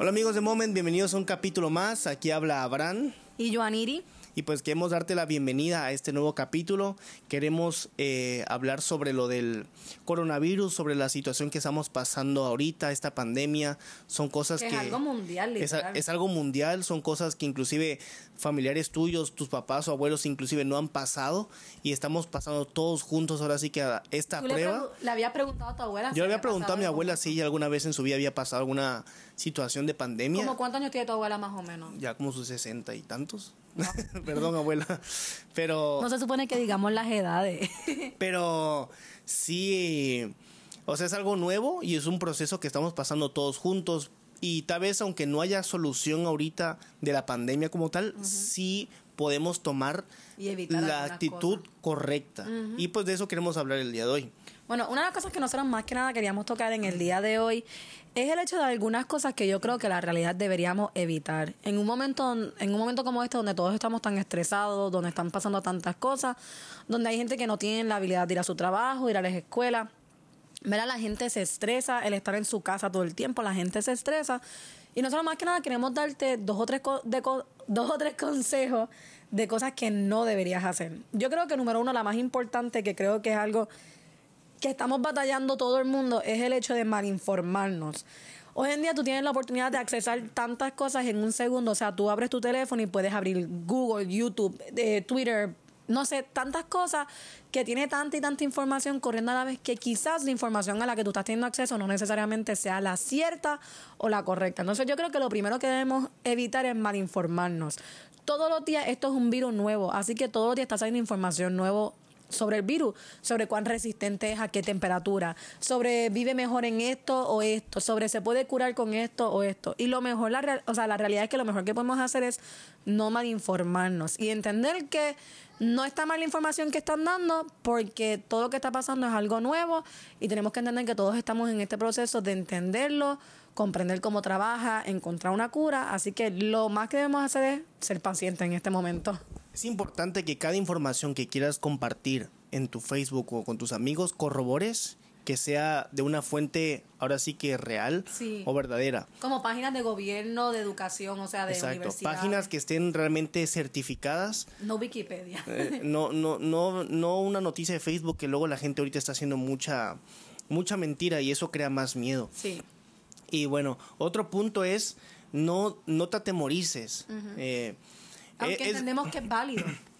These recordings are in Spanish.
Hola amigos de Moment, bienvenidos a un capítulo más. Aquí habla Abraham. Y Joaniri. Y pues queremos darte la bienvenida a este nuevo capítulo. Queremos eh, hablar sobre lo del coronavirus, sobre la situación que estamos pasando ahorita, esta pandemia. Son cosas que... Es algo mundial. Es, es, algo mundial, son cosas que inclusive familiares tuyos, tus papás o abuelos inclusive no han pasado y estamos pasando todos juntos ahora sí que a esta prueba. Le, había preguntado a tu abuela. Yo le había preguntado a mi abuela si alguna vez en su vida había pasado alguna situación de pandemia. ¿Cómo cuántos años tiene tu abuela más o menos? Ya como sus sesenta y tantos. Perdón, abuela. Pero. No se supone que digamos las edades. pero sí. O sea, es algo nuevo y es un proceso que estamos pasando todos juntos. Y tal vez, aunque no haya solución ahorita de la pandemia como tal, sí podemos tomar la actitud correcta. Y pues de eso queremos hablar el día de hoy. Bueno, una de las cosas que nosotros más que nada queríamos tocar en el día de hoy es el hecho de algunas cosas que yo creo que la realidad deberíamos evitar. En un momento, en un momento como este, donde todos estamos tan estresados, donde están pasando tantas cosas, donde hay gente que no tiene la habilidad de ir a su trabajo, ir a las escuelas. Mira, la gente se estresa, el estar en su casa todo el tiempo, la gente se estresa. Y nosotros más que nada queremos darte dos o tres, de dos o tres consejos de cosas que no deberías hacer. Yo creo que número uno, la más importante, que creo que es algo que estamos batallando todo el mundo es el hecho de malinformarnos. Hoy en día tú tienes la oportunidad de accesar tantas cosas en un segundo. O sea, tú abres tu teléfono y puedes abrir Google, YouTube, eh, Twitter, no sé, tantas cosas que tiene tanta y tanta información corriendo a la vez que quizás la información a la que tú estás teniendo acceso no necesariamente sea la cierta o la correcta. Entonces yo creo que lo primero que debemos evitar es malinformarnos. Todos los días esto es un virus nuevo, así que todos los días está saliendo información nueva sobre el virus, sobre cuán resistente es a qué temperatura, sobre vive mejor en esto o esto, sobre se puede curar con esto o esto. Y lo mejor, la, o sea, la realidad es que lo mejor que podemos hacer es no malinformarnos y entender que no está mal la información que están dando porque todo lo que está pasando es algo nuevo y tenemos que entender que todos estamos en este proceso de entenderlo, comprender cómo trabaja, encontrar una cura. Así que lo más que debemos hacer es ser pacientes en este momento. Es importante que cada información que quieras compartir en tu Facebook o con tus amigos corrobores que sea de una fuente ahora sí que real o verdadera. Como páginas de gobierno, de educación, o sea, de Exacto, páginas que estén realmente certificadas. No Wikipedia. Eh, no, no, no, no una noticia de Facebook que luego la gente ahorita está haciendo mucha, mucha mentira y eso crea más miedo. Sí. Y bueno, otro punto es no, no te atemorices. Eh, Aunque eh, entendemos que es válido.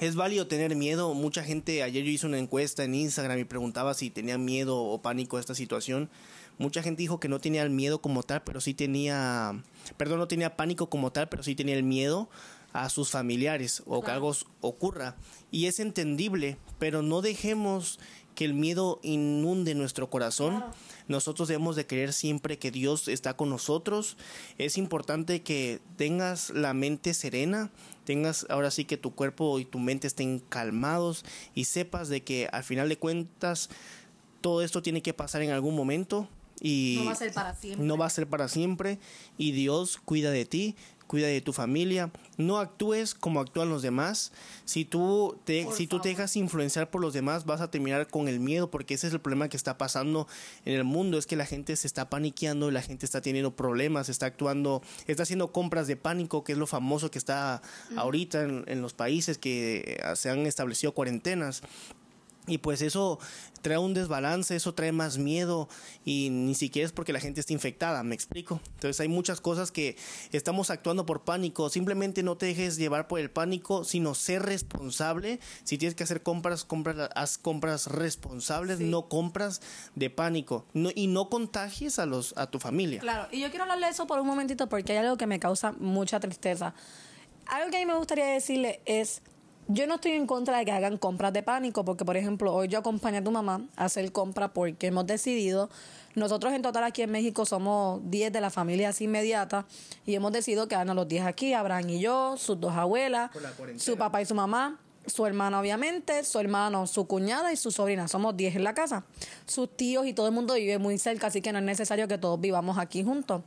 Es válido tener miedo. Mucha gente, ayer yo hice una encuesta en Instagram y preguntaba si tenía miedo o pánico a esta situación. Mucha gente dijo que no tenía el miedo como tal, pero sí tenía, perdón, no tenía pánico como tal, pero sí tenía el miedo a sus familiares o que algo ocurra. Y es entendible, pero no dejemos que el miedo inunde nuestro corazón. Nosotros debemos de creer siempre que Dios está con nosotros. Es importante que tengas la mente serena, tengas ahora sí que tu cuerpo y tu mente estén calmados y sepas de que al final de cuentas todo esto tiene que pasar en algún momento y no va a ser para siempre. No va a ser para siempre y Dios cuida de ti, cuida de tu familia, no actúes como actúan los demás. Si tú te, si tú te dejas influenciar por los demás, vas a terminar con el miedo, porque ese es el problema que está pasando en el mundo, es que la gente se está paniqueando, la gente está teniendo problemas, está actuando, está haciendo compras de pánico, que es lo famoso que está ahorita en, en los países que se han establecido cuarentenas. Y pues eso trae un desbalance, eso trae más miedo y ni siquiera es porque la gente esté infectada, me explico. Entonces hay muchas cosas que estamos actuando por pánico, simplemente no te dejes llevar por el pánico, sino ser responsable. Si tienes que hacer compras, compras haz compras responsables, no compras de pánico no, y no contagies a los a tu familia. Claro, y yo quiero hablarle de eso por un momentito porque hay algo que me causa mucha tristeza. Algo que a mí me gustaría decirle es yo no estoy en contra de que hagan compras de pánico, porque por ejemplo, hoy yo acompañé a tu mamá a hacer compras porque hemos decidido, nosotros en total aquí en México somos 10 de la familia así inmediata y hemos decidido quedarnos los 10 aquí, Abraham y yo, sus dos abuelas, su papá y su mamá, su hermana obviamente, su hermano, su cuñada y su sobrina. Somos 10 en la casa. Sus tíos y todo el mundo vive muy cerca, así que no es necesario que todos vivamos aquí juntos.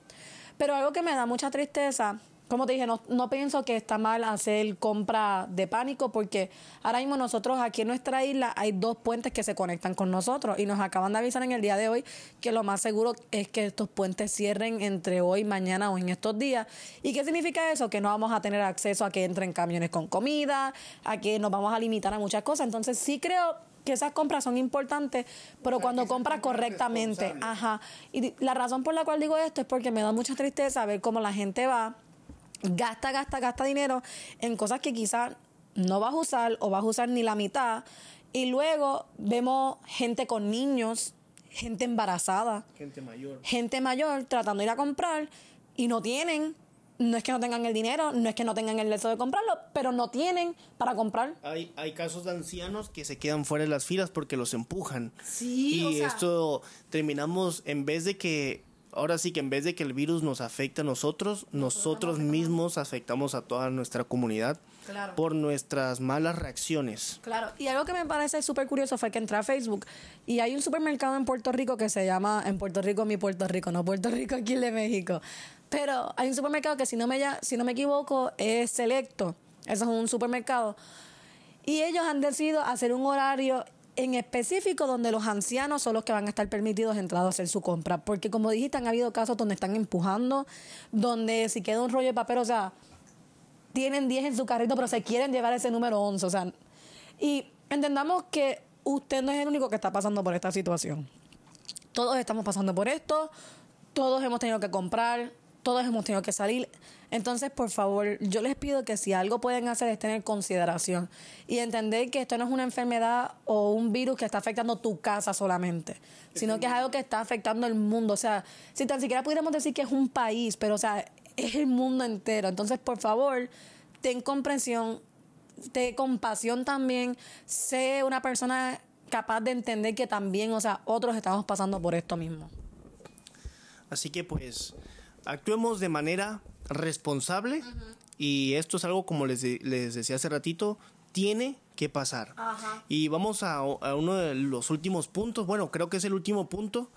Pero algo que me da mucha tristeza como te dije, no, no pienso que está mal hacer compra de pánico porque ahora mismo nosotros aquí en nuestra isla hay dos puentes que se conectan con nosotros y nos acaban de avisar en el día de hoy que lo más seguro es que estos puentes cierren entre hoy, mañana o en estos días. ¿Y qué significa eso? Que no vamos a tener acceso a que entren camiones con comida, a que nos vamos a limitar a muchas cosas. Entonces sí creo que esas compras son importantes, pero cuando compras correctamente, ajá. Y la razón por la cual digo esto es porque me da mucha tristeza ver cómo la gente va gasta, gasta, gasta dinero en cosas que quizás no vas a usar o vas a usar ni la mitad. Y luego vemos gente con niños, gente embarazada, gente mayor, gente mayor tratando de ir a comprar y no tienen. No es que no tengan el dinero, no es que no tengan el deseo de comprarlo, pero no tienen para comprar. Hay, hay casos de ancianos que se quedan fuera de las filas porque los empujan. Sí, y esto terminamos, en vez de que ahora sí que en vez de que el virus nos afecte a nosotros, nosotros, mismos afectamos a toda nuestra comunidad por nuestras malas reacciones. Claro, y algo que me parece súper curioso fue que entré a Facebook y hay un supermercado en Puerto Rico que se llama, en Puerto Rico, mi Puerto Rico, no Puerto Rico, aquí de México. Pero hay un supermercado que si no me, si no me equivoco es Selecto, eso es un supermercado. Y ellos han decidido hacer un horario en específico donde los ancianos son los que van a estar permitidos entrar a hacer su compra. Porque como dijiste, han habido casos donde están empujando, donde si queda un rollo de papel, o sea, tienen 10 en su carrito, pero se quieren llevar ese número 11. O sea, y entendamos que usted no es el único que está pasando por esta situación. Todos estamos pasando por esto, todos hemos tenido que comprar, todos hemos tenido que salir. Entonces, por favor, yo les pido que si algo pueden hacer es tener consideración y entender que esto no es una enfermedad o un virus que está afectando tu casa solamente, sino que es algo que está afectando el mundo. O sea, si tan siquiera pudiéramos decir que es un país, pero o sea, es el mundo entero. Entonces, por favor, ten comprensión, ten compasión también, sé una persona capaz de entender que también, o sea, otros estamos pasando por esto mismo. Así que pues actuemos de manera responsable y esto es algo como les, les decía hace ratito, tiene que pasar. Y vamos a, uno de los últimos puntos, bueno, creo que es el último punto.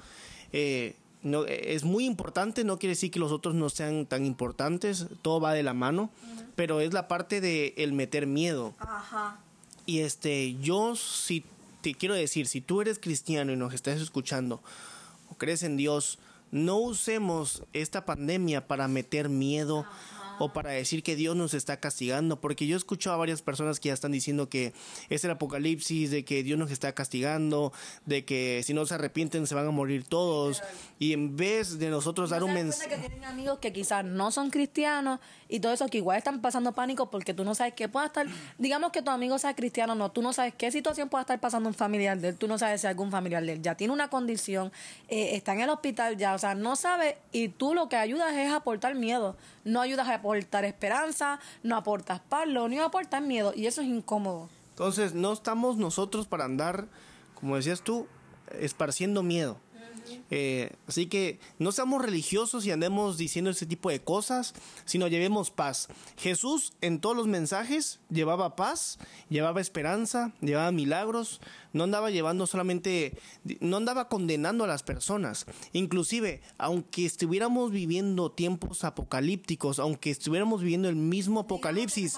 Eh, no, es muy importante, no quiere decir que los otros no sean tan importantes, todo va de la mano, pero es la parte de el meter miedo. Y este, yo si te quiero decir, si tú eres cristiano y nos estás escuchando o crees en Dios, no usemos esta pandemia para meter miedo o para decir que Dios nos está castigando, porque yo he escuchado a varias personas que ya están diciendo que es el apocalipsis, de que Dios nos está castigando, de que si no se arrepienten se van a morir todos, y en vez de nosotros dar un mensaje... que tienen amigos que quizás no son cristianos y todo eso, que igual están pasando pánico porque tú no sabes qué pueda estar, digamos que tu amigo sea cristiano, no, tú no sabes qué situación pueda estar pasando un familiar de él, tú no sabes si algún familiar de él ya tiene una condición, eh, está en el hospital ya, o sea, no sabe y tú lo que ayudas es aportar miedo, no ayudas a aportar esperanza, no aportas paz, lo único miedo y eso es incómodo. Entonces, no estamos nosotros para andar, como decías tú, esparciendo miedo. Eh, así que no seamos religiosos y andemos diciendo ese tipo de cosas, sino llevemos paz. Jesús en todos los mensajes llevaba paz, llevaba esperanza, llevaba milagros, no andaba llevando solamente, no andaba condenando a las personas. Inclusive, aunque estuviéramos viviendo tiempos apocalípticos, aunque estuviéramos viviendo el mismo apocalipsis,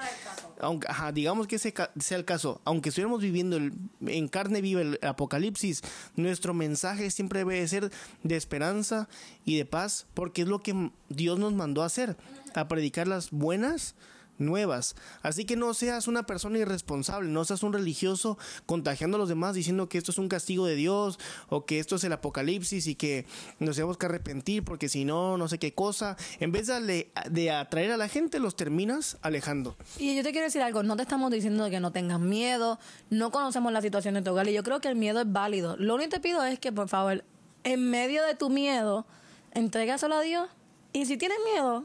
aunque, digamos que ese sea el caso, aunque estuviéramos viviendo el, en carne viva el apocalipsis, nuestro mensaje siempre debe ser de esperanza y de paz, porque es lo que Dios nos mandó a hacer, a predicar las buenas nuevas. Así que no seas una persona irresponsable, no seas un religioso contagiando a los demás diciendo que esto es un castigo de Dios o que esto es el apocalipsis y que nos tenemos que arrepentir porque si no, no sé qué cosa. En vez de, de atraer a la gente, los terminas alejando. Y yo te quiero decir algo, no te estamos diciendo que no tengas miedo, no conocemos la situación de tu hogar y yo creo que el miedo es válido. Lo único que te pido es que por favor, en medio de tu miedo, entrégaselo a Dios y si tienes miedo,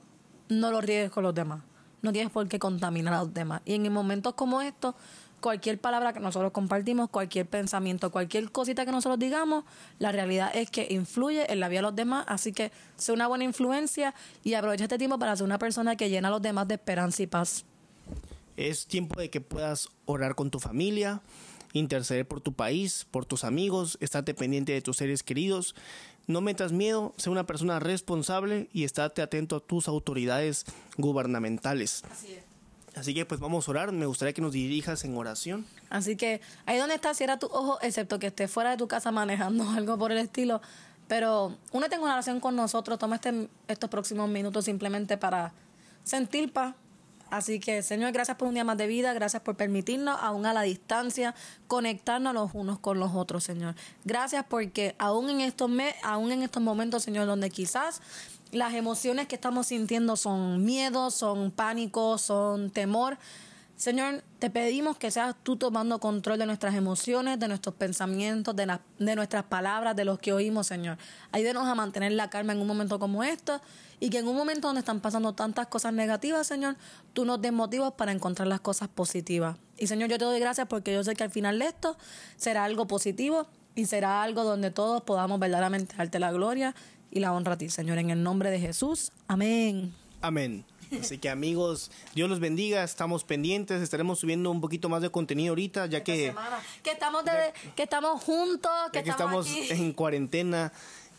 no lo riegues con los demás no tienes por qué contaminar a los demás. Y en momentos como estos, cualquier palabra que nosotros compartimos, cualquier pensamiento, cualquier cosita que nosotros digamos, la realidad es que influye en la vida de los demás. Así que sé una buena influencia y aprovecha este tiempo para ser una persona que llena a los demás de esperanza y paz. Es tiempo de que puedas orar con tu familia. Interceder por tu país, por tus amigos, estate pendiente de tus seres queridos. No metas miedo, sé una persona responsable y estate atento a tus autoridades gubernamentales. Así es. Así que pues vamos a orar, me gustaría que nos dirijas en oración. Así que ahí donde estás, cierra tu ojo, excepto que estés fuera de tu casa manejando algo por el estilo. Pero únete en una oración con nosotros, toma este, estos próximos minutos simplemente para sentir paz. Así que, Señor, gracias por un día más de vida, gracias por permitirnos, aún a la distancia, conectarnos los unos con los otros, Señor. Gracias porque aún en estos, me aún en estos momentos, Señor, donde quizás las emociones que estamos sintiendo son miedo, son pánico, son temor. Señor, te pedimos que seas tú tomando control de nuestras emociones, de nuestros pensamientos, de, de nuestras palabras, de los que oímos, Señor. Ayúdenos a mantener la calma en un momento como este y que en un momento donde están pasando tantas cosas negativas, Señor, tú nos des motivos para encontrar las cosas positivas. Y Señor, yo te doy gracias porque yo sé que al final de esto será algo positivo y será algo donde todos podamos verdaderamente darte la gloria y la honra a ti, Señor, en el nombre de Jesús. Amén. Amén. Así que amigos, Dios los bendiga, estamos pendientes, estaremos subiendo un poquito más de contenido ahorita, ya que, que estamos que estamos juntos, que, estamos, en cuarentena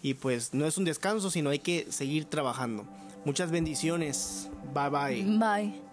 y pues no es un descanso, sino hay que seguir trabajando. Muchas bendiciones. Bye bye. Bye.